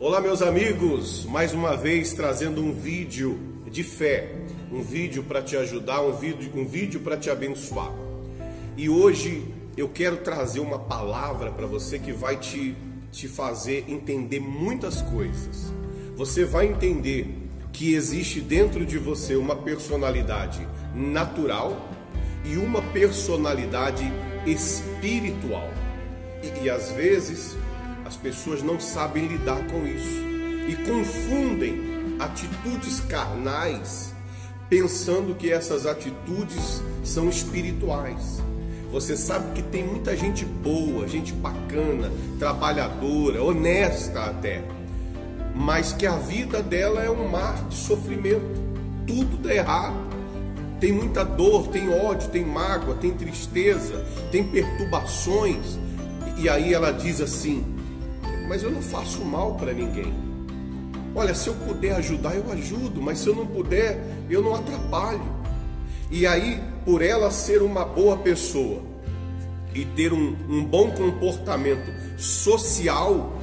Olá, meus amigos, mais uma vez trazendo um vídeo de fé, um vídeo para te ajudar, um vídeo, um vídeo para te abençoar. E hoje eu quero trazer uma palavra para você que vai te, te fazer entender muitas coisas. Você vai entender que existe dentro de você uma personalidade natural e uma personalidade espiritual. E, e às vezes as pessoas não sabem lidar com isso e confundem atitudes carnais pensando que essas atitudes são espirituais. Você sabe que tem muita gente boa, gente bacana, trabalhadora, honesta até, mas que a vida dela é um mar de sofrimento. Tudo dá errado. Tem muita dor, tem ódio, tem mágoa, tem tristeza, tem perturbações. E aí ela diz assim: Mas eu não faço mal para ninguém. Olha, se eu puder ajudar, eu ajudo, mas se eu não puder, eu não atrapalho. E aí, por ela ser uma boa pessoa e ter um, um bom comportamento social,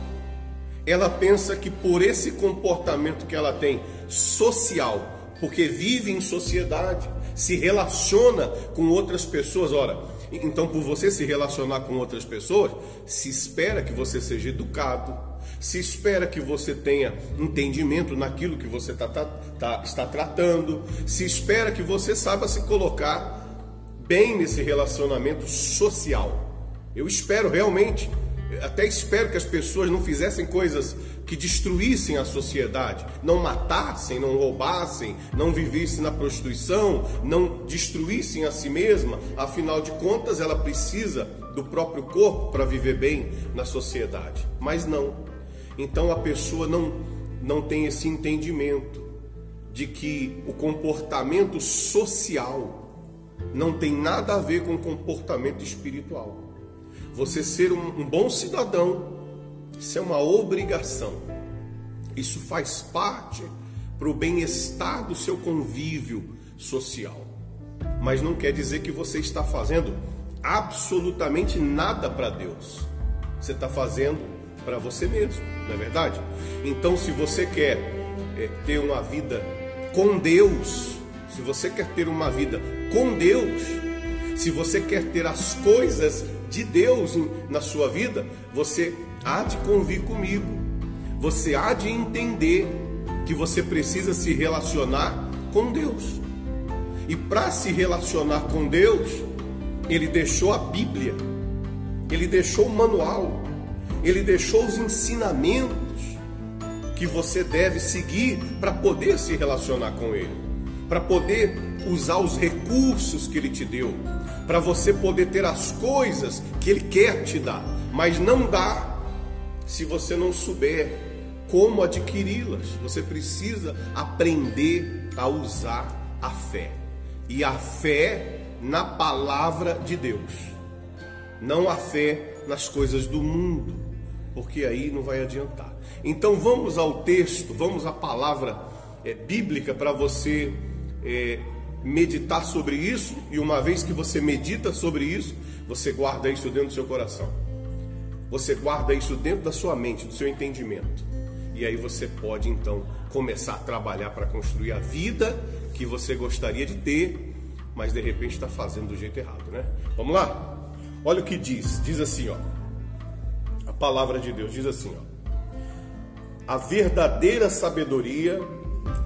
ela pensa que por esse comportamento que ela tem social, porque vive em sociedade, se relaciona com outras pessoas, ora, então, por você se relacionar com outras pessoas, se espera que você seja educado, se espera que você tenha entendimento naquilo que você tá, tá, tá, está tratando, se espera que você saiba se colocar bem nesse relacionamento social. Eu espero realmente até espero que as pessoas não fizessem coisas que destruíssem a sociedade, não matassem, não roubassem, não vivessem na prostituição, não destruíssem a si mesma. Afinal de contas, ela precisa do próprio corpo para viver bem na sociedade. Mas não. Então a pessoa não não tem esse entendimento de que o comportamento social não tem nada a ver com o comportamento espiritual. Você ser um, um bom cidadão, isso é uma obrigação. Isso faz parte para o bem-estar do seu convívio social. Mas não quer dizer que você está fazendo absolutamente nada para Deus. Você está fazendo para você mesmo, não é verdade? Então, se você quer é, ter uma vida com Deus, se você quer ter uma vida com Deus, se você quer ter as coisas de Deus na sua vida, você há de convir comigo. Você há de entender que você precisa se relacionar com Deus. E para se relacionar com Deus, ele deixou a Bíblia, ele deixou o manual, ele deixou os ensinamentos que você deve seguir para poder se relacionar com ele, para poder usar os recursos que ele te deu, para você poder ter as coisas que Ele quer te dar, mas não dá se você não souber como adquiri-las. Você precisa aprender a usar a fé e a fé na palavra de Deus, não a fé nas coisas do mundo, porque aí não vai adiantar. Então vamos ao texto, vamos à palavra é, bíblica para você é, meditar sobre isso, e uma vez que você medita sobre isso, você guarda isso dentro do seu coração. Você guarda isso dentro da sua mente, do seu entendimento. E aí você pode então começar a trabalhar para construir a vida que você gostaria de ter, mas de repente está fazendo do jeito errado, né? Vamos lá? Olha o que diz. Diz assim, ó. A palavra de Deus diz assim, ó. A verdadeira sabedoria,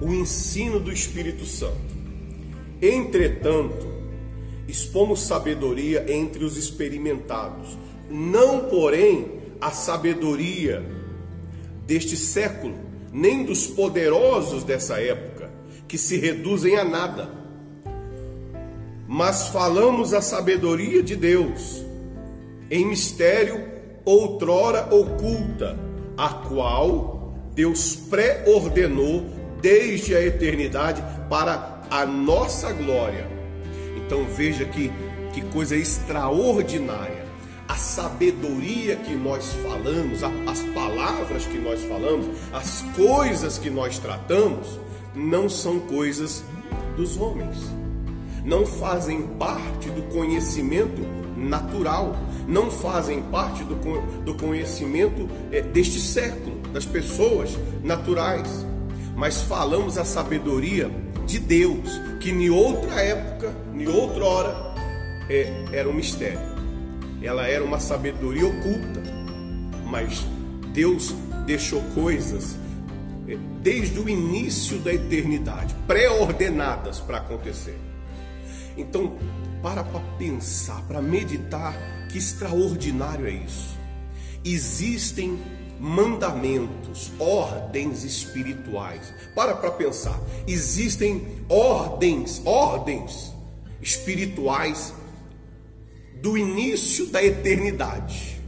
o ensino do Espírito Santo Entretanto, expomos sabedoria entre os experimentados, não, porém, a sabedoria deste século, nem dos poderosos dessa época, que se reduzem a nada. Mas falamos a sabedoria de Deus, em mistério outrora oculta, a qual Deus pré-ordenou desde a eternidade para a nossa glória. Então veja que, que coisa extraordinária. A sabedoria que nós falamos, as palavras que nós falamos, as coisas que nós tratamos, não são coisas dos homens. Não fazem parte do conhecimento natural, não fazem parte do, do conhecimento é, deste século, das pessoas naturais, mas falamos a sabedoria de Deus, que em outra época, em outra hora, é, era um mistério. Ela era uma sabedoria oculta, mas Deus deixou coisas é, desde o início da eternidade, pré-ordenadas para acontecer. Então, para para pensar, para meditar, que extraordinário é isso. Existem mandamentos, ordens espirituais. Para para pensar. Existem ordens, ordens espirituais do início da eternidade.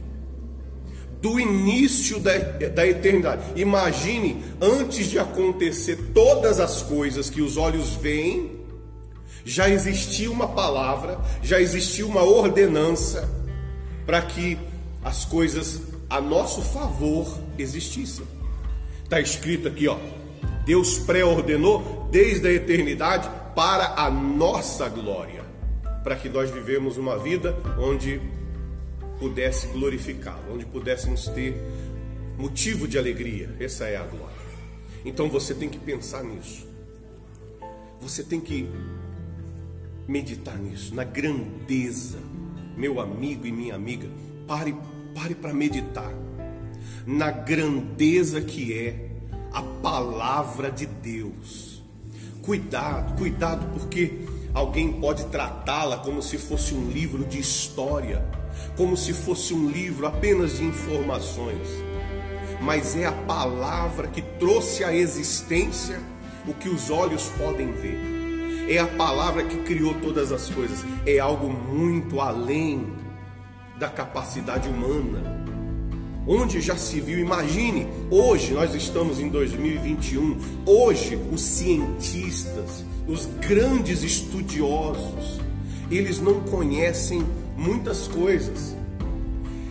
Do início da, da eternidade. Imagine antes de acontecer todas as coisas que os olhos veem, já existia uma palavra, já existia uma ordenança para que as coisas a nosso favor existissem. Está escrito aqui, ó. Deus pré-ordenou desde a eternidade para a nossa glória, para que nós vivemos uma vida onde pudesse glorificá-lo, onde pudéssemos ter motivo de alegria. Essa é a glória. Então você tem que pensar nisso. Você tem que meditar nisso, na grandeza, meu amigo e minha amiga. Pare Pare para meditar na grandeza que é a palavra de Deus. Cuidado, cuidado, porque alguém pode tratá-la como se fosse um livro de história, como se fosse um livro apenas de informações. Mas é a palavra que trouxe à existência o que os olhos podem ver. É a palavra que criou todas as coisas. É algo muito além da capacidade humana. Onde já se viu, imagine, hoje nós estamos em 2021, hoje os cientistas, os grandes estudiosos, eles não conhecem muitas coisas.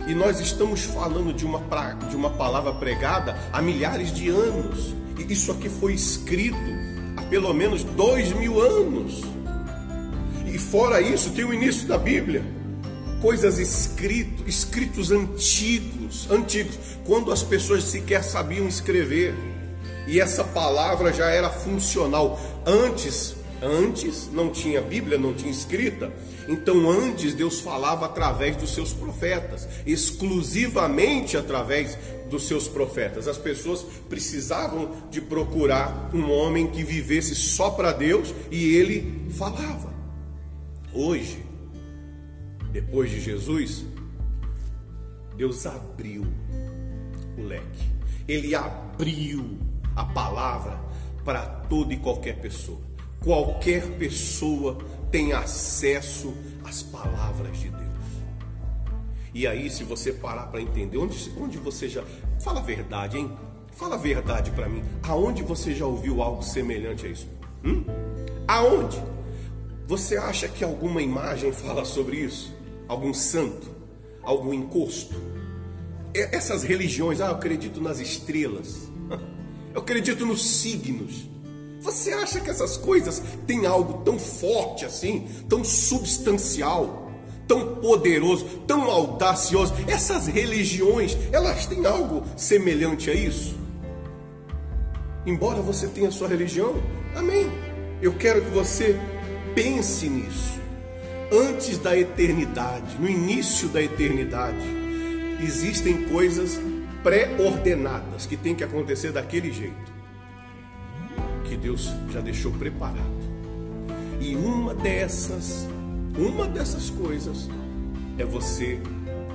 E nós estamos falando de uma, de uma palavra pregada há milhares de anos. E isso aqui foi escrito há pelo menos dois mil anos. E fora isso, tem o início da Bíblia coisas escritos, escritos antigos, antigos, quando as pessoas sequer sabiam escrever. E essa palavra já era funcional. Antes, antes não tinha Bíblia, não tinha escrita. Então antes Deus falava através dos seus profetas, exclusivamente através dos seus profetas. As pessoas precisavam de procurar um homem que vivesse só para Deus e ele falava. Hoje depois de Jesus, Deus abriu o leque. Ele abriu a palavra para toda e qualquer pessoa. Qualquer pessoa tem acesso às palavras de Deus. E aí, se você parar para entender, onde, onde você já. Fala a verdade, hein? Fala a verdade para mim. Aonde você já ouviu algo semelhante a isso? Hum? Aonde? Você acha que alguma imagem fala sobre isso? algum santo, algum encosto. Essas religiões, ah, eu acredito nas estrelas, eu acredito nos signos. Você acha que essas coisas têm algo tão forte assim, tão substancial, tão poderoso, tão audacioso? Essas religiões, elas têm algo semelhante a isso? Embora você tenha sua religião, amém. Eu quero que você pense nisso antes da eternidade, no início da eternidade, existem coisas pré-ordenadas que tem que acontecer daquele jeito, que Deus já deixou preparado. E uma dessas, uma dessas coisas é você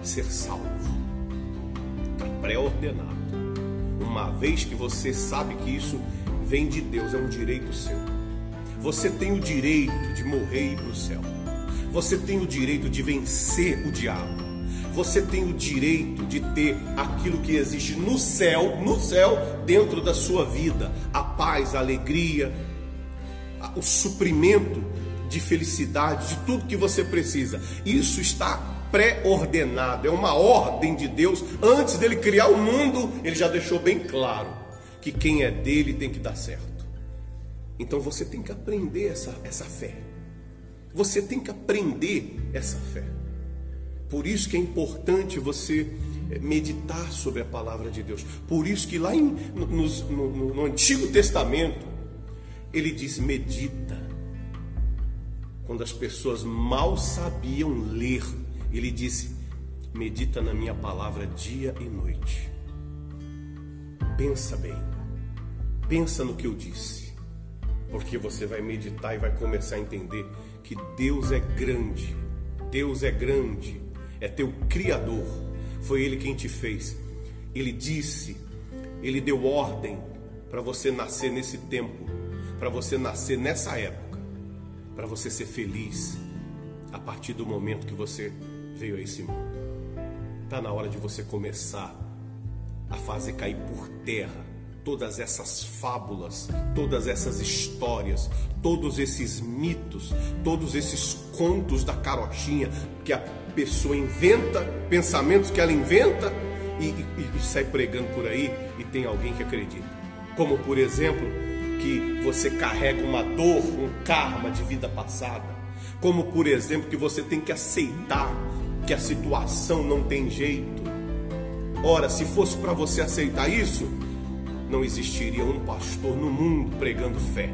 ser salvo. Está pré-ordenado. Uma vez que você sabe que isso vem de Deus, é um direito seu. Você tem o direito de morrer e ir para o céu. Você tem o direito de vencer o diabo. Você tem o direito de ter aquilo que existe no céu, no céu, dentro da sua vida: a paz, a alegria, o suprimento de felicidade, de tudo que você precisa. Isso está pré-ordenado, é uma ordem de Deus. Antes dele criar o mundo, ele já deixou bem claro que quem é dele tem que dar certo. Então você tem que aprender essa, essa fé. Você tem que aprender essa fé. Por isso que é importante você eh, meditar sobre a palavra de Deus. Por isso que lá em, no, no, no Antigo Testamento ele diz: medita. Quando as pessoas mal sabiam ler, ele disse: medita na minha palavra dia e noite. Pensa bem, pensa no que eu disse, porque você vai meditar e vai começar a entender que Deus é grande, Deus é grande é teu Criador, foi Ele quem te fez. Ele disse, Ele deu ordem para você nascer nesse tempo, para você nascer nessa época, para você ser feliz a partir do momento que você veio a esse mundo. Está na hora de você começar a fazer cair por terra todas essas fábulas, todas essas histórias, todos esses mitos, todos esses contos da carochinha que a pessoa inventa, pensamentos que ela inventa e, e, e sai pregando por aí e tem alguém que acredita. Como por exemplo, que você carrega uma dor, um karma de vida passada. Como por exemplo, que você tem que aceitar que a situação não tem jeito. Ora, se fosse para você aceitar isso, não existiria um pastor no mundo pregando fé.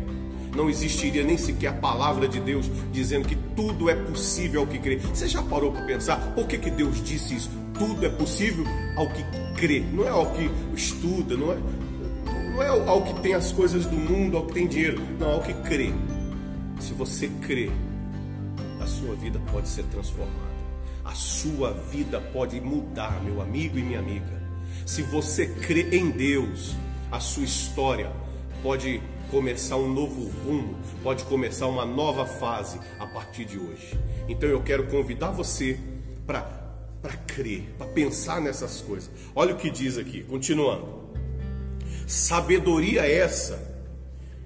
Não existiria nem sequer a palavra de Deus dizendo que tudo é possível ao que crê. Você já parou para pensar por que, que Deus disse isso? Tudo é possível ao que crê, não é ao que estuda, não é, não é ao que tem as coisas do mundo, ao que tem dinheiro, não, ao que crê. Se você crê, a sua vida pode ser transformada. A sua vida pode mudar, meu amigo e minha amiga. Se você crê em Deus, a sua história pode começar um novo rumo, pode começar uma nova fase a partir de hoje. Então eu quero convidar você para para crer, para pensar nessas coisas. Olha o que diz aqui, continuando. Sabedoria essa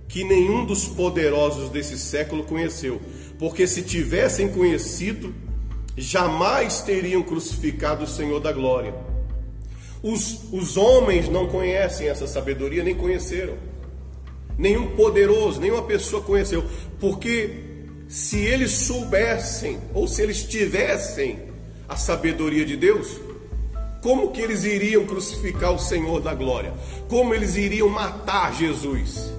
que nenhum dos poderosos desse século conheceu, porque se tivessem conhecido, jamais teriam crucificado o Senhor da glória. Os, os homens não conhecem essa sabedoria, nem conheceram. Nenhum poderoso, nenhuma pessoa conheceu. Porque se eles soubessem, ou se eles tivessem a sabedoria de Deus, como que eles iriam crucificar o Senhor da glória? Como eles iriam matar Jesus?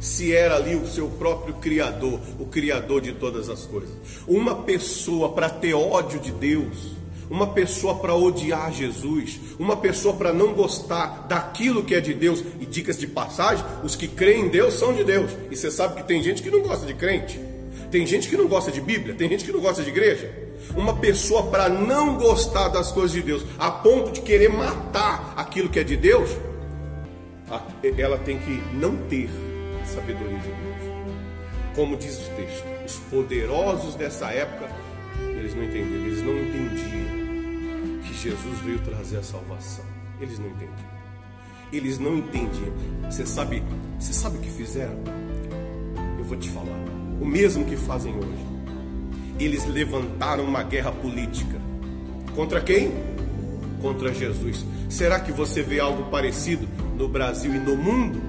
Se era ali o seu próprio Criador, o Criador de todas as coisas. Uma pessoa para ter ódio de Deus, uma pessoa para odiar Jesus, uma pessoa para não gostar daquilo que é de Deus. E dicas de passagem: os que creem em Deus são de Deus. E você sabe que tem gente que não gosta de crente, tem gente que não gosta de Bíblia, tem gente que não gosta de igreja. Uma pessoa para não gostar das coisas de Deus, a ponto de querer matar aquilo que é de Deus, ela tem que não ter a sabedoria de Deus. Como diz o texto, os poderosos dessa época, eles não entenderam, eles não entendiam Jesus veio trazer a salvação. Eles não entendiam. Eles não entendiam. Você sabe, você sabe o que fizeram? Eu vou te falar. O mesmo que fazem hoje. Eles levantaram uma guerra política. Contra quem? Contra Jesus. Será que você vê algo parecido no Brasil e no mundo?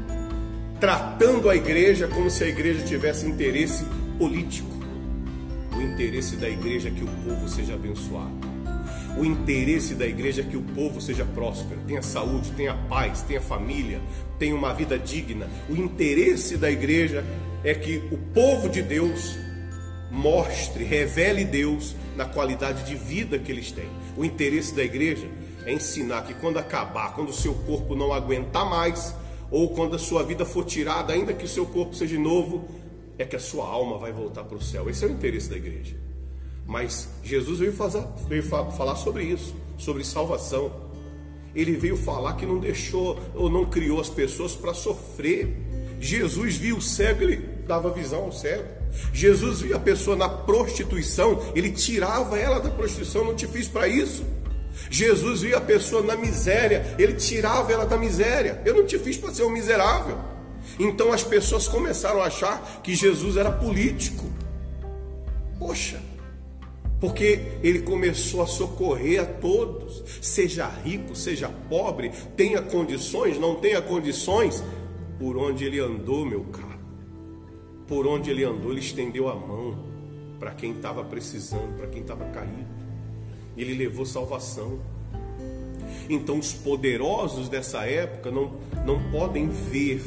Tratando a igreja como se a igreja tivesse interesse político. O interesse da igreja é que o povo seja abençoado. O interesse da igreja é que o povo seja próspero, tenha saúde, tenha paz, tenha família, tenha uma vida digna. O interesse da igreja é que o povo de Deus mostre, revele Deus na qualidade de vida que eles têm. O interesse da igreja é ensinar que quando acabar, quando o seu corpo não aguentar mais, ou quando a sua vida for tirada, ainda que o seu corpo seja novo, é que a sua alma vai voltar para o céu. Esse é o interesse da igreja. Mas Jesus veio, fazer, veio falar sobre isso, sobre salvação. Ele veio falar que não deixou ou não criou as pessoas para sofrer. Jesus viu o cego, ele dava visão ao cego. Jesus via a pessoa na prostituição, ele tirava ela da prostituição, não te fiz para isso. Jesus via a pessoa na miséria, ele tirava ela da miséria. Eu não te fiz para ser um miserável. Então as pessoas começaram a achar que Jesus era político. Poxa, porque ele começou a socorrer a todos, seja rico, seja pobre, tenha condições, não tenha condições, por onde ele andou, meu caro, por onde ele andou, ele estendeu a mão para quem estava precisando, para quem estava caído. ele levou salvação. Então os poderosos dessa época não, não podem ver,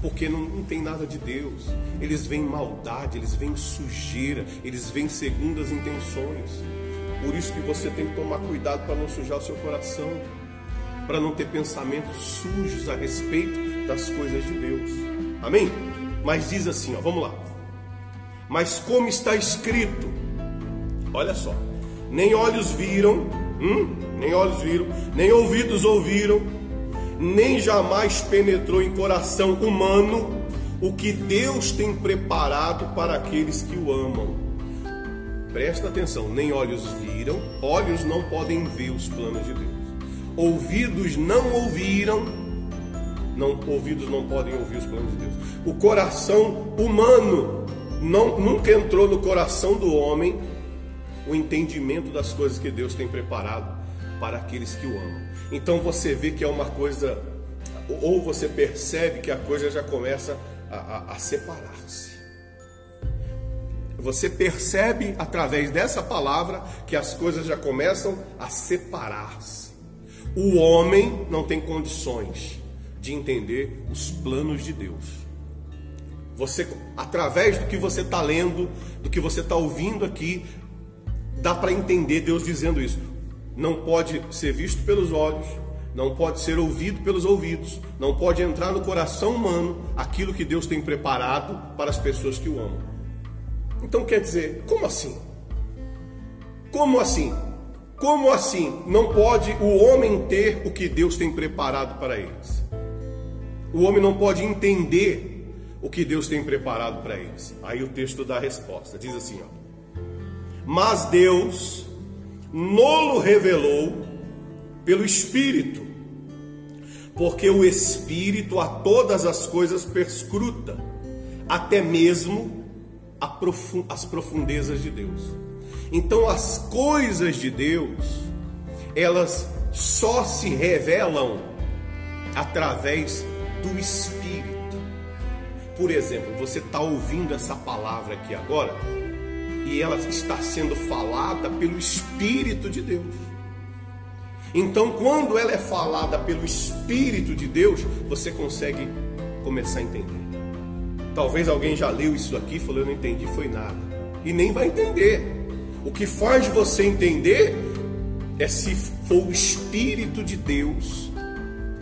porque não, não tem nada de Deus. Eles veem maldade, eles veem sujeira, eles veem segundas intenções. Por isso que você tem que tomar cuidado para não sujar o seu coração, para não ter pensamentos sujos a respeito das coisas de Deus. Amém? Mas diz assim, ó, vamos lá. Mas como está escrito, olha só, nem olhos viram, hum, nem olhos viram, nem ouvidos ouviram, nem jamais penetrou em coração humano o que Deus tem preparado para aqueles que o amam. Presta atenção, nem olhos viram, olhos não podem ver os planos de Deus. Ouvidos não ouviram, não, ouvidos não podem ouvir os planos de Deus. O coração humano não, nunca entrou no coração do homem o entendimento das coisas que Deus tem preparado para aqueles que o amam. Então você vê que é uma coisa, ou você percebe que a coisa já começa a, a, a separar-se. Você percebe através dessa palavra que as coisas já começam a separar-se. O homem não tem condições de entender os planos de Deus. Você, através do que você está lendo, do que você está ouvindo aqui, dá para entender Deus dizendo isso. Não pode ser visto pelos olhos, não pode ser ouvido pelos ouvidos, não pode entrar no coração humano aquilo que Deus tem preparado para as pessoas que o amam. Então quer dizer, como assim? Como assim? Como assim não pode o homem ter o que Deus tem preparado para eles? O homem não pode entender o que Deus tem preparado para eles. Aí o texto dá a resposta. Diz assim, ó: mas Deus nolo revelou pelo Espírito, porque o Espírito a todas as coisas perscruta, até mesmo as profundezas de Deus. Então as coisas de Deus, elas só se revelam através do Espírito. Por exemplo, você está ouvindo essa palavra aqui agora, e ela está sendo falada pelo Espírito de Deus. Então, quando ela é falada pelo Espírito de Deus, você consegue começar a entender. Talvez alguém já leu isso aqui e falou: Eu não entendi, foi nada. E nem vai entender. O que faz você entender é se for o Espírito de Deus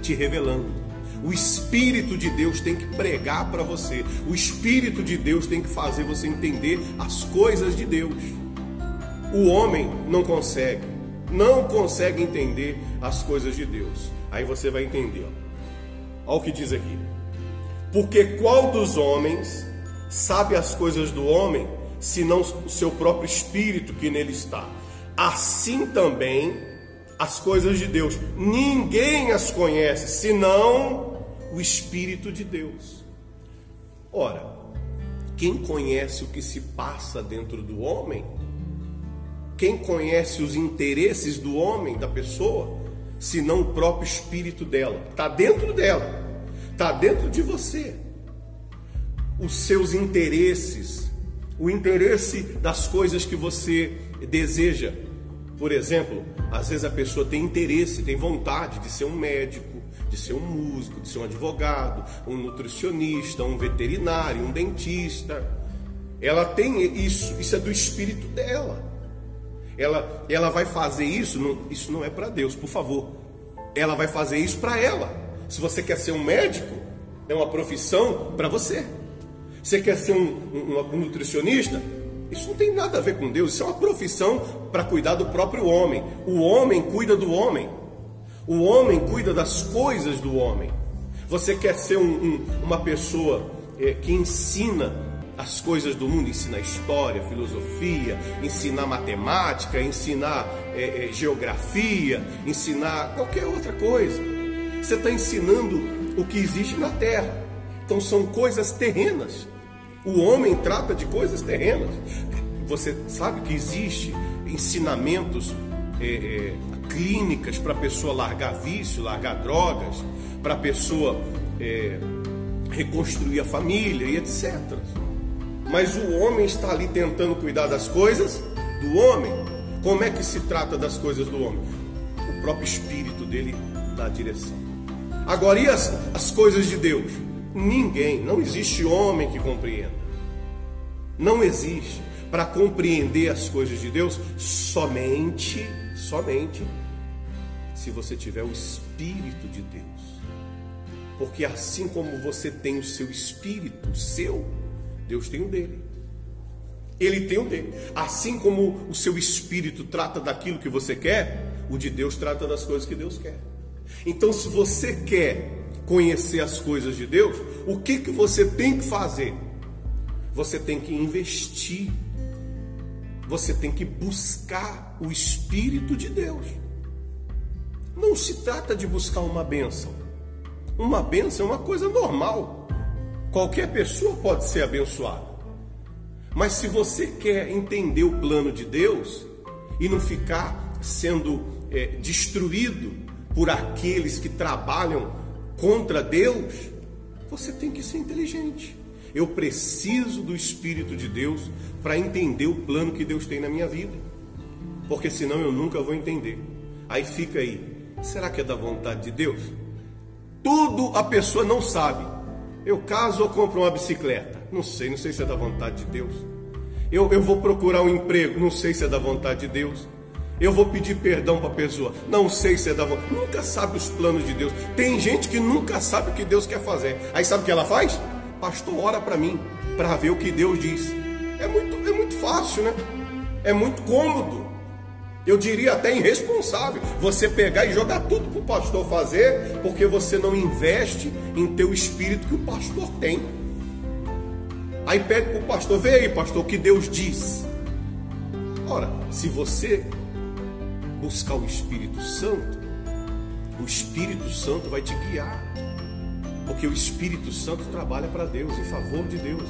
te revelando. O Espírito de Deus tem que pregar para você. O Espírito de Deus tem que fazer você entender as coisas de Deus. O homem não consegue, não consegue entender as coisas de Deus. Aí você vai entender. Olha o que diz aqui. Porque qual dos homens sabe as coisas do homem, senão o seu próprio espírito que nele está? Assim também as coisas de Deus. Ninguém as conhece, senão o Espírito de Deus. Ora, quem conhece o que se passa dentro do homem, quem conhece os interesses do homem, da pessoa, senão o próprio espírito dela? Está dentro dela, está dentro de você. Os seus interesses, o interesse das coisas que você deseja, por exemplo, às vezes a pessoa tem interesse, tem vontade de ser um médico, de ser um músico, de ser um advogado, um nutricionista, um veterinário, um dentista. Ela tem isso, isso é do espírito dela. Ela, ela vai fazer isso, não, isso não é para Deus, por favor. Ela vai fazer isso para ela. Se você quer ser um médico, é uma profissão para você. Você quer ser um, um, um nutricionista? Isso não tem nada a ver com Deus, isso é uma profissão para cuidar do próprio homem. O homem cuida do homem. O homem cuida das coisas do homem. Você quer ser um, um, uma pessoa é, que ensina as coisas do mundo, ensinar história, filosofia, ensinar matemática, ensinar é, é, geografia, ensinar qualquer outra coisa. Você está ensinando o que existe na terra. Então são coisas terrenas. O homem trata de coisas terrenas. Você sabe que existe ensinamentos, é, é, clínicas para a pessoa largar vício, largar drogas, para a pessoa é, reconstruir a família e etc. Mas o homem está ali tentando cuidar das coisas do homem. Como é que se trata das coisas do homem? O próprio espírito dele dá direção. Agora, e as, as coisas de Deus? Ninguém, não existe homem que compreenda. Não existe. Para compreender as coisas de Deus, somente, somente, se você tiver o Espírito de Deus. Porque assim como você tem o seu espírito, o seu, Deus tem o dele. Ele tem o dele. Assim como o seu espírito trata daquilo que você quer, o de Deus trata das coisas que Deus quer. Então, se você quer conhecer as coisas de Deus, o que, que você tem que fazer? Você tem que investir. Você tem que buscar o Espírito de Deus. Não se trata de buscar uma bênção. Uma bênção é uma coisa normal. Qualquer pessoa pode ser abençoada. Mas se você quer entender o plano de Deus e não ficar sendo é, destruído por aqueles que trabalham contra Deus, você tem que ser inteligente. Eu preciso do Espírito de Deus para entender o plano que Deus tem na minha vida, porque senão eu nunca vou entender. Aí fica aí, será que é da vontade de Deus? Tudo a pessoa não sabe. Eu caso ou compro uma bicicleta? Não sei, não sei se é da vontade de Deus. Eu, eu vou procurar um emprego? Não sei se é da vontade de Deus. Eu vou pedir perdão para a pessoa. Não sei se é da vontade. Nunca sabe os planos de Deus. Tem gente que nunca sabe o que Deus quer fazer. Aí sabe o que ela faz? Pastor, ora para mim, para ver o que Deus diz. É muito, é muito fácil, né? É muito cômodo. Eu diria até irresponsável você pegar e jogar tudo para o pastor fazer, porque você não investe em teu espírito que o pastor tem. Aí pede para o pastor, vê aí, pastor, o que Deus diz. Ora, se você buscar o Espírito Santo, o Espírito Santo vai te guiar. Porque o Espírito Santo trabalha para Deus, em favor de Deus,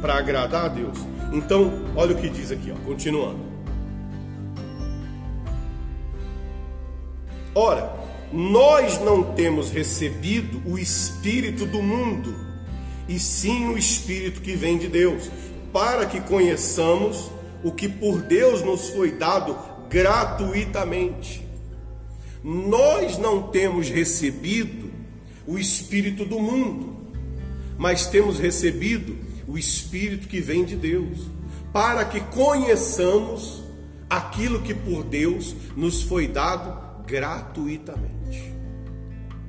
para agradar a Deus. Então, olha o que diz aqui, ó, continuando. Ora, nós não temos recebido o Espírito do mundo, e sim o Espírito que vem de Deus, para que conheçamos o que por Deus nos foi dado gratuitamente. Nós não temos recebido o Espírito do mundo, mas temos recebido o Espírito que vem de Deus, para que conheçamos aquilo que por Deus nos foi dado gratuitamente.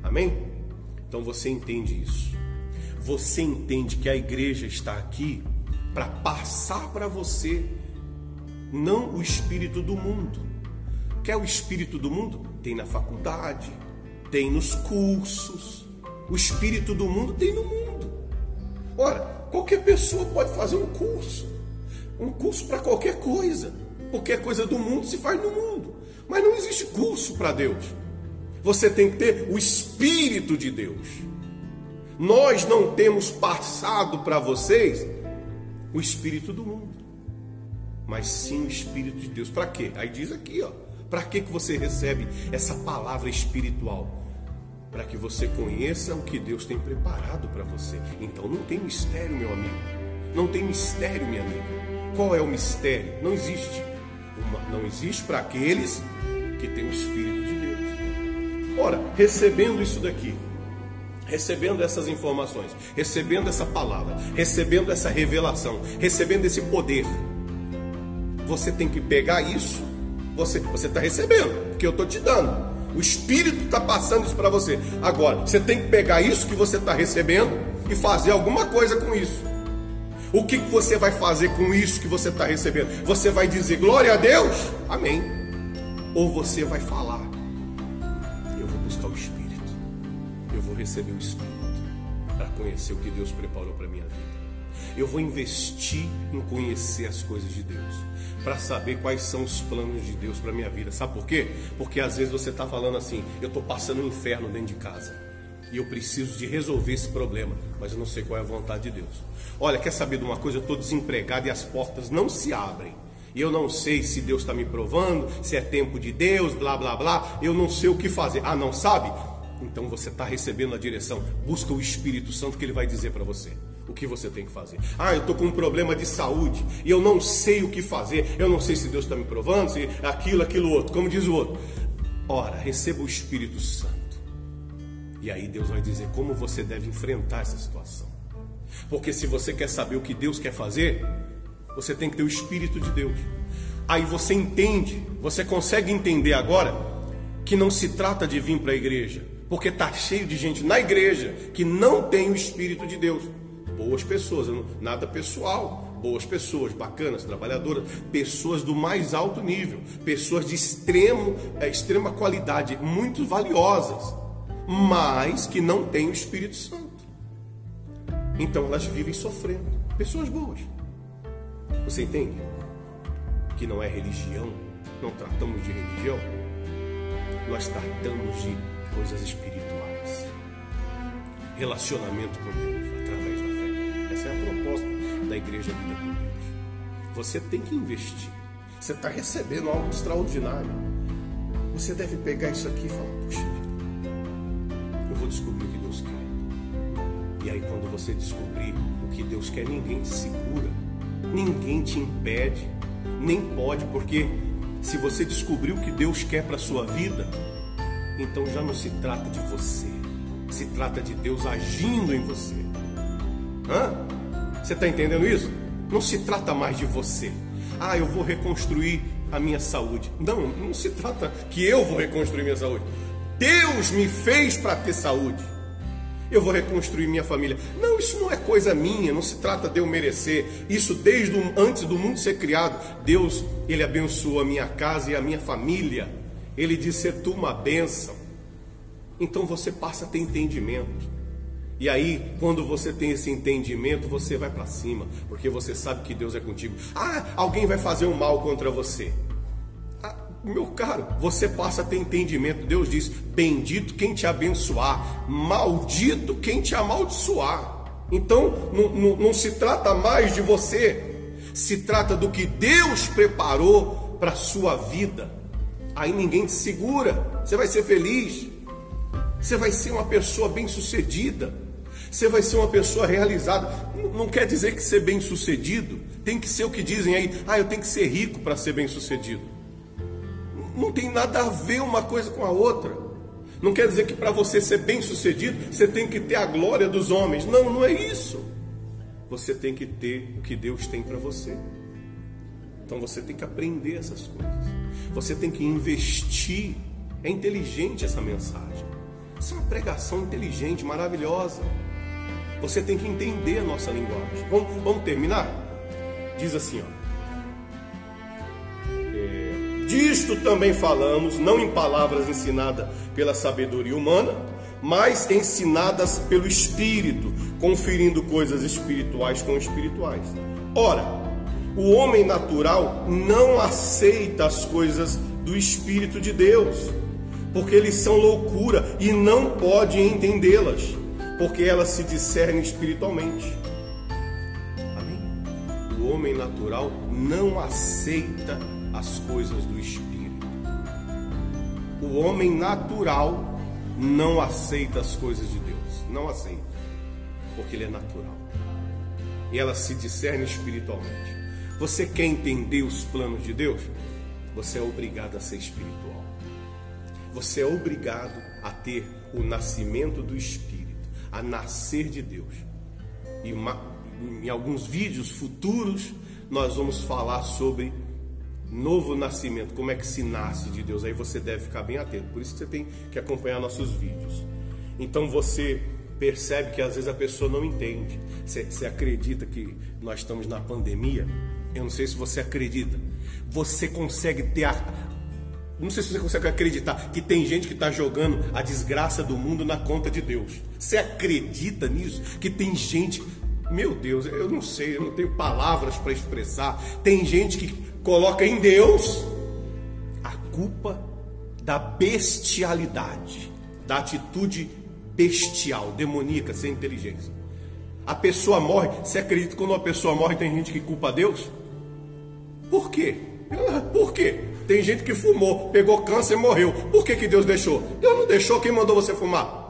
Amém? Então você entende isso. Você entende que a igreja está aqui para passar para você não o espírito do mundo. Quer o espírito do mundo? Tem na faculdade, tem nos cursos. O espírito do mundo tem no mundo. Ora, qualquer pessoa pode fazer um curso. Um curso para qualquer coisa. Qualquer coisa do mundo se faz no mundo. Mas não existe curso para Deus. Você tem que ter o Espírito de Deus. Nós não temos passado para vocês o Espírito do mundo, mas sim o Espírito de Deus. Para quê? Aí diz aqui, ó. Para que que você recebe essa palavra espiritual? Para que você conheça o que Deus tem preparado para você. Então não tem mistério, meu amigo. Não tem mistério, minha amiga. Qual é o mistério? Não existe. Uma, não existe para aqueles que têm o Espírito de Deus. Ora, recebendo isso daqui, recebendo essas informações, recebendo essa palavra, recebendo essa revelação, recebendo esse poder, você tem que pegar isso, você está recebendo, porque eu estou te dando. O Espírito está passando isso para você. Agora, você tem que pegar isso que você está recebendo e fazer alguma coisa com isso. O que, que você vai fazer com isso que você está recebendo? Você vai dizer glória a Deus? Amém. Ou você vai falar, eu vou buscar o Espírito, eu vou receber o Espírito para conhecer o que Deus preparou para minha vida. Eu vou investir em conhecer as coisas de Deus, para saber quais são os planos de Deus para minha vida. Sabe por quê? Porque às vezes você está falando assim: eu estou passando um inferno dentro de casa e eu preciso de resolver esse problema, mas eu não sei qual é a vontade de Deus. Olha, quer saber de uma coisa? Eu estou desempregado e as portas não se abrem. E eu não sei se Deus está me provando, se é tempo de Deus, blá blá blá. Eu não sei o que fazer. Ah, não sabe? Então você está recebendo a direção. Busca o Espírito Santo que ele vai dizer para você. O que você tem que fazer. Ah, eu estou com um problema de saúde e eu não sei o que fazer. Eu não sei se Deus está me provando, se aquilo, aquilo outro. Como diz o outro. Ora, receba o Espírito Santo. E aí Deus vai dizer como você deve enfrentar essa situação. Porque se você quer saber o que Deus quer fazer, você tem que ter o Espírito de Deus. Aí você entende, você consegue entender agora que não se trata de vir para a igreja, porque está cheio de gente na igreja que não tem o Espírito de Deus. Boas pessoas, nada pessoal, boas pessoas, bacanas, trabalhadoras, pessoas do mais alto nível, pessoas de extremo, é, extrema qualidade, muito valiosas, mas que não têm o Espírito Santo. Então elas vivem sofrendo. Pessoas boas. Você entende? Que não é religião, não tratamos de religião, nós tratamos de coisas espirituais. Relacionamento com Deus através. Essa é a proposta da igreja Vida com Deus. Você tem que investir. Você está recebendo algo extraordinário. Você deve pegar isso aqui e falar: Puxa, eu vou descobrir o que Deus quer. E aí, quando você descobrir o que Deus quer, ninguém te segura, ninguém te impede, nem pode, porque se você descobrir o que Deus quer para a sua vida, então já não se trata de você, se trata de Deus agindo em você. Hã? Você está entendendo isso? Não se trata mais de você. Ah, eu vou reconstruir a minha saúde. Não, não se trata que eu vou reconstruir minha saúde. Deus me fez para ter saúde. Eu vou reconstruir minha família. Não, isso não é coisa minha, não se trata de eu merecer. Isso desde antes do mundo ser criado. Deus, ele abençoou a minha casa e a minha família. Ele disse: "Ser tu uma bênção". Então você passa a ter entendimento. E aí, quando você tem esse entendimento, você vai para cima, porque você sabe que Deus é contigo. Ah, alguém vai fazer um mal contra você. Ah, meu caro, você passa a ter entendimento. Deus diz: Bendito quem te abençoar, maldito quem te amaldiçoar. Então, não, não, não se trata mais de você, se trata do que Deus preparou para sua vida. Aí ninguém te segura, você vai ser feliz, você vai ser uma pessoa bem-sucedida. Você vai ser uma pessoa realizada. Não quer dizer que ser bem sucedido tem que ser o que dizem aí, ah, eu tenho que ser rico para ser bem sucedido. Não tem nada a ver uma coisa com a outra. Não quer dizer que para você ser bem sucedido, você tem que ter a glória dos homens. Não, não é isso. Você tem que ter o que Deus tem para você. Então você tem que aprender essas coisas. Você tem que investir. É inteligente essa mensagem. Isso é uma pregação inteligente, maravilhosa. Você tem que entender a nossa linguagem. Vamos, vamos terminar? Diz assim, ó. É, disto também falamos, não em palavras ensinadas pela sabedoria humana, mas ensinadas pelo Espírito, conferindo coisas espirituais com espirituais. Ora, o homem natural não aceita as coisas do Espírito de Deus, porque eles são loucura e não pode entendê-las porque ela se discerne espiritualmente. Amém? O homem natural não aceita as coisas do espírito. O homem natural não aceita as coisas de Deus. Não aceita, porque ele é natural. E ela se discerne espiritualmente. Você quer entender os planos de Deus? Você é obrigado a ser espiritual. Você é obrigado a ter o nascimento do Espírito a nascer de Deus. E em alguns vídeos futuros nós vamos falar sobre novo nascimento, como é que se nasce de Deus. Aí você deve ficar bem atento. Por isso você tem que acompanhar nossos vídeos. Então você percebe que às vezes a pessoa não entende. Você, você acredita que nós estamos na pandemia? Eu não sei se você acredita. Você consegue ter a, não sei se você consegue acreditar que tem gente que está jogando a desgraça do mundo na conta de Deus. Você acredita nisso? Que tem gente, meu Deus, eu não sei, eu não tenho palavras para expressar. Tem gente que coloca em Deus a culpa da bestialidade, da atitude bestial, demoníaca, sem inteligência. A pessoa morre. Você acredita que quando uma pessoa morre tem gente que culpa Deus? Por quê? Por quê? Tem gente que fumou, pegou câncer e morreu. Por que, que Deus deixou? Deus não deixou, quem mandou você fumar?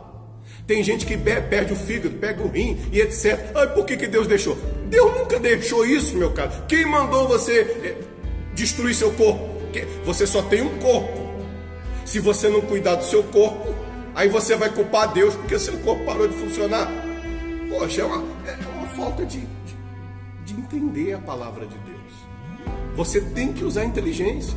Tem gente que perde o fígado, pega o rim e etc. Ai, por que, que Deus deixou? Deus nunca deixou isso, meu caro. Quem mandou você eh, destruir seu corpo? Você só tem um corpo. Se você não cuidar do seu corpo, aí você vai culpar Deus porque seu corpo parou de funcionar. Poxa, é uma, é uma falta de, de, de entender a palavra de Deus. Você tem que usar inteligência.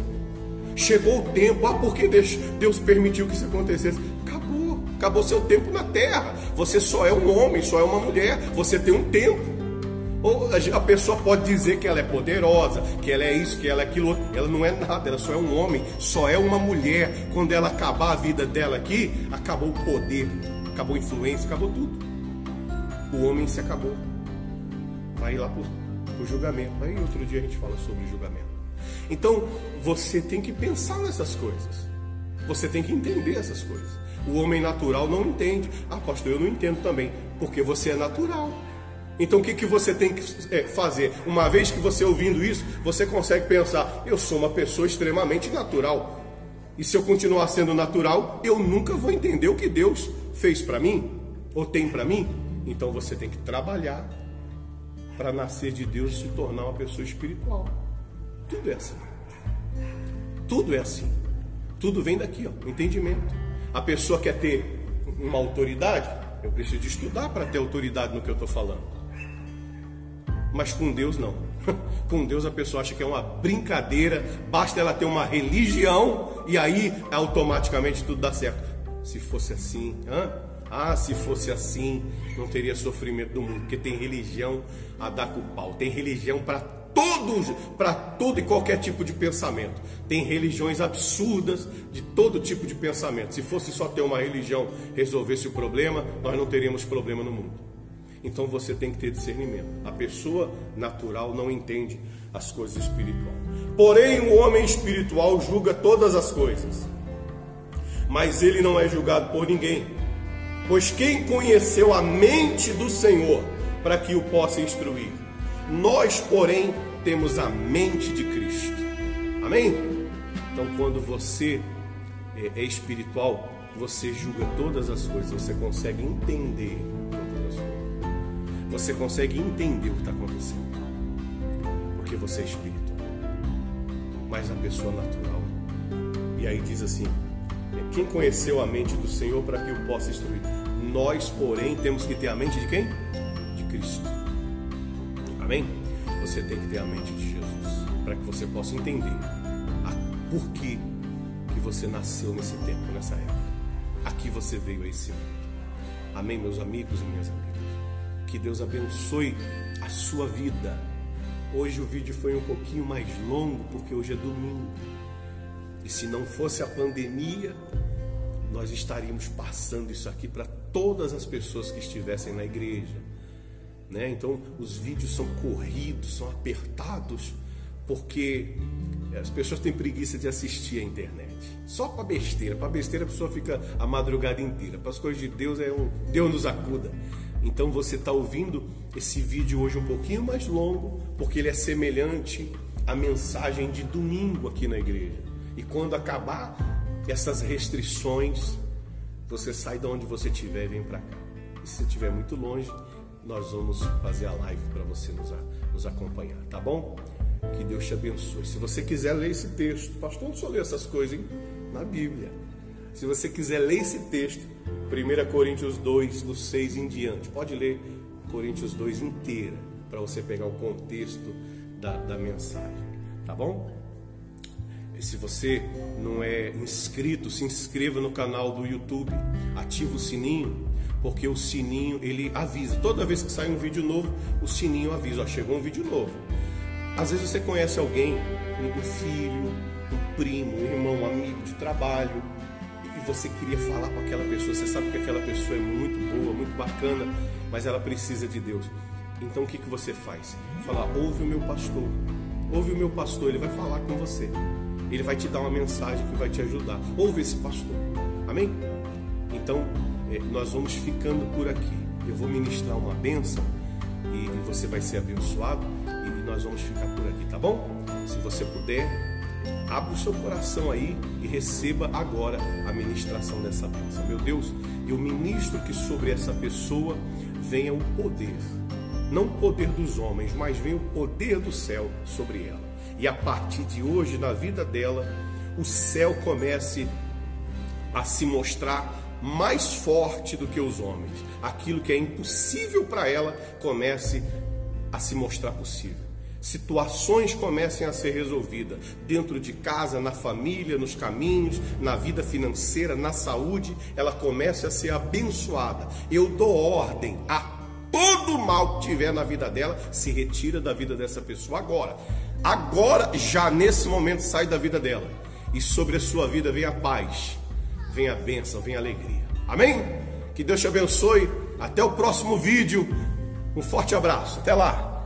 Chegou o tempo, ah, porque Deus, permitiu que isso acontecesse. Acabou, acabou seu tempo na terra. Você só é um homem, só é uma mulher. Você tem um tempo. Ou a pessoa pode dizer que ela é poderosa, que ela é isso, que ela é aquilo. Ela não é nada, ela só é um homem, só é uma mulher. Quando ela acabar a vida dela aqui, acabou o poder, acabou a influência, acabou tudo. O homem se acabou. Vai lá para o julgamento. Aí outro dia a gente fala sobre julgamento. Então você tem que pensar nessas coisas. Você tem que entender essas coisas. O homem natural não entende. Ah, pastor, eu não entendo também, porque você é natural. Então o que, que você tem que é, fazer? Uma vez que você ouvindo isso, você consegue pensar: eu sou uma pessoa extremamente natural. E se eu continuar sendo natural, eu nunca vou entender o que Deus fez para mim ou tem para mim. Então você tem que trabalhar para nascer de Deus e se tornar uma pessoa espiritual. Tudo é assim. Tudo é assim. Tudo vem daqui, ó, entendimento. A pessoa quer ter uma autoridade, eu preciso estudar para ter autoridade no que eu estou falando. Mas com Deus não. Com Deus a pessoa acha que é uma brincadeira, basta ela ter uma religião e aí automaticamente tudo dá certo. Se fosse assim, hã? Ah, se fosse assim, não teria sofrimento do mundo, porque tem religião a dar com o pau, tem religião para todos, para todo e qualquer tipo de pensamento. Tem religiões absurdas de todo tipo de pensamento. Se fosse só ter uma religião resolvesse o problema, nós não teríamos problema no mundo. Então você tem que ter discernimento. A pessoa natural não entende as coisas espirituais. Porém, o homem espiritual julga todas as coisas. Mas ele não é julgado por ninguém. Pois quem conheceu a mente do Senhor para que o possa instruir? Nós, porém, temos a mente de Cristo. Amém? Então, quando você é, é espiritual, você julga todas as coisas, você consegue entender todas as coisas. Você consegue entender o que está acontecendo. Porque você é espiritual. Mas a pessoa natural. E aí diz assim: é, quem conheceu a mente do Senhor para que o possa instruir? Nós, porém, temos que ter a mente de quem? De Cristo. Amém? você tem que ter a mente de Jesus, para que você possa entender a por que, que você nasceu nesse tempo, nessa época. Aqui você veio a esse mundo. Amém, meus amigos e minhas amigas. Que Deus abençoe a sua vida. Hoje o vídeo foi um pouquinho mais longo, porque hoje é domingo. E se não fosse a pandemia, nós estaríamos passando isso aqui para todas as pessoas que estivessem na igreja né? Então os vídeos são corridos, são apertados, porque as pessoas têm preguiça de assistir a internet. Só para besteira, para besteira a pessoa fica a madrugada inteira. Para as coisas de Deus é um Deus nos acuda. Então você está ouvindo esse vídeo hoje um pouquinho mais longo, porque ele é semelhante à mensagem de domingo aqui na igreja. E quando acabar essas restrições, você sai de onde você estiver e vem para cá. E se você estiver muito longe, nós vamos fazer a live para você nos, nos acompanhar, tá bom? Que Deus te abençoe. Se você quiser ler esse texto, pastor, não só ler essas coisas, hein? Na Bíblia. Se você quiser ler esse texto, 1 Coríntios 2, do 6 em diante, pode ler Coríntios 2 inteira, para você pegar o contexto da, da mensagem, tá bom? E se você não é inscrito, se inscreva no canal do YouTube, ativa o sininho porque o sininho ele avisa. Toda vez que sai um vídeo novo, o sininho avisa, ó, chegou um vídeo novo. Às vezes você conhece alguém, um filho, um primo, um irmão, um amigo de trabalho, e você queria falar com aquela pessoa, você sabe que aquela pessoa é muito boa, muito bacana, mas ela precisa de Deus. Então o que, que você faz? Falar, ouve o meu pastor, ouve o meu pastor, ele vai falar com você. Ele vai te dar uma mensagem que vai te ajudar. Ouve esse pastor. Amém? Então, nós vamos ficando por aqui. Eu vou ministrar uma bênção e você vai ser abençoado e nós vamos ficar por aqui, tá bom? Se você puder, Abra o seu coração aí e receba agora a ministração dessa bênção. Meu Deus, eu ministro que sobre essa pessoa venha o poder, não o poder dos homens, mas venha o poder do céu sobre ela. E a partir de hoje, na vida dela, o céu comece a se mostrar mais forte do que os homens. Aquilo que é impossível para ela comece a se mostrar possível situações comecem a ser resolvidas dentro de casa, na família, nos caminhos, na vida financeira, na saúde, ela começa a ser abençoada. Eu dou ordem a todo mal que tiver na vida dela, se retira da vida dessa pessoa agora. Agora, já nesse momento, sai da vida dela. E sobre a sua vida vem a paz, vem a bênção, vem a alegria. Amém? Que Deus te abençoe. Até o próximo vídeo. Um forte abraço. Até lá.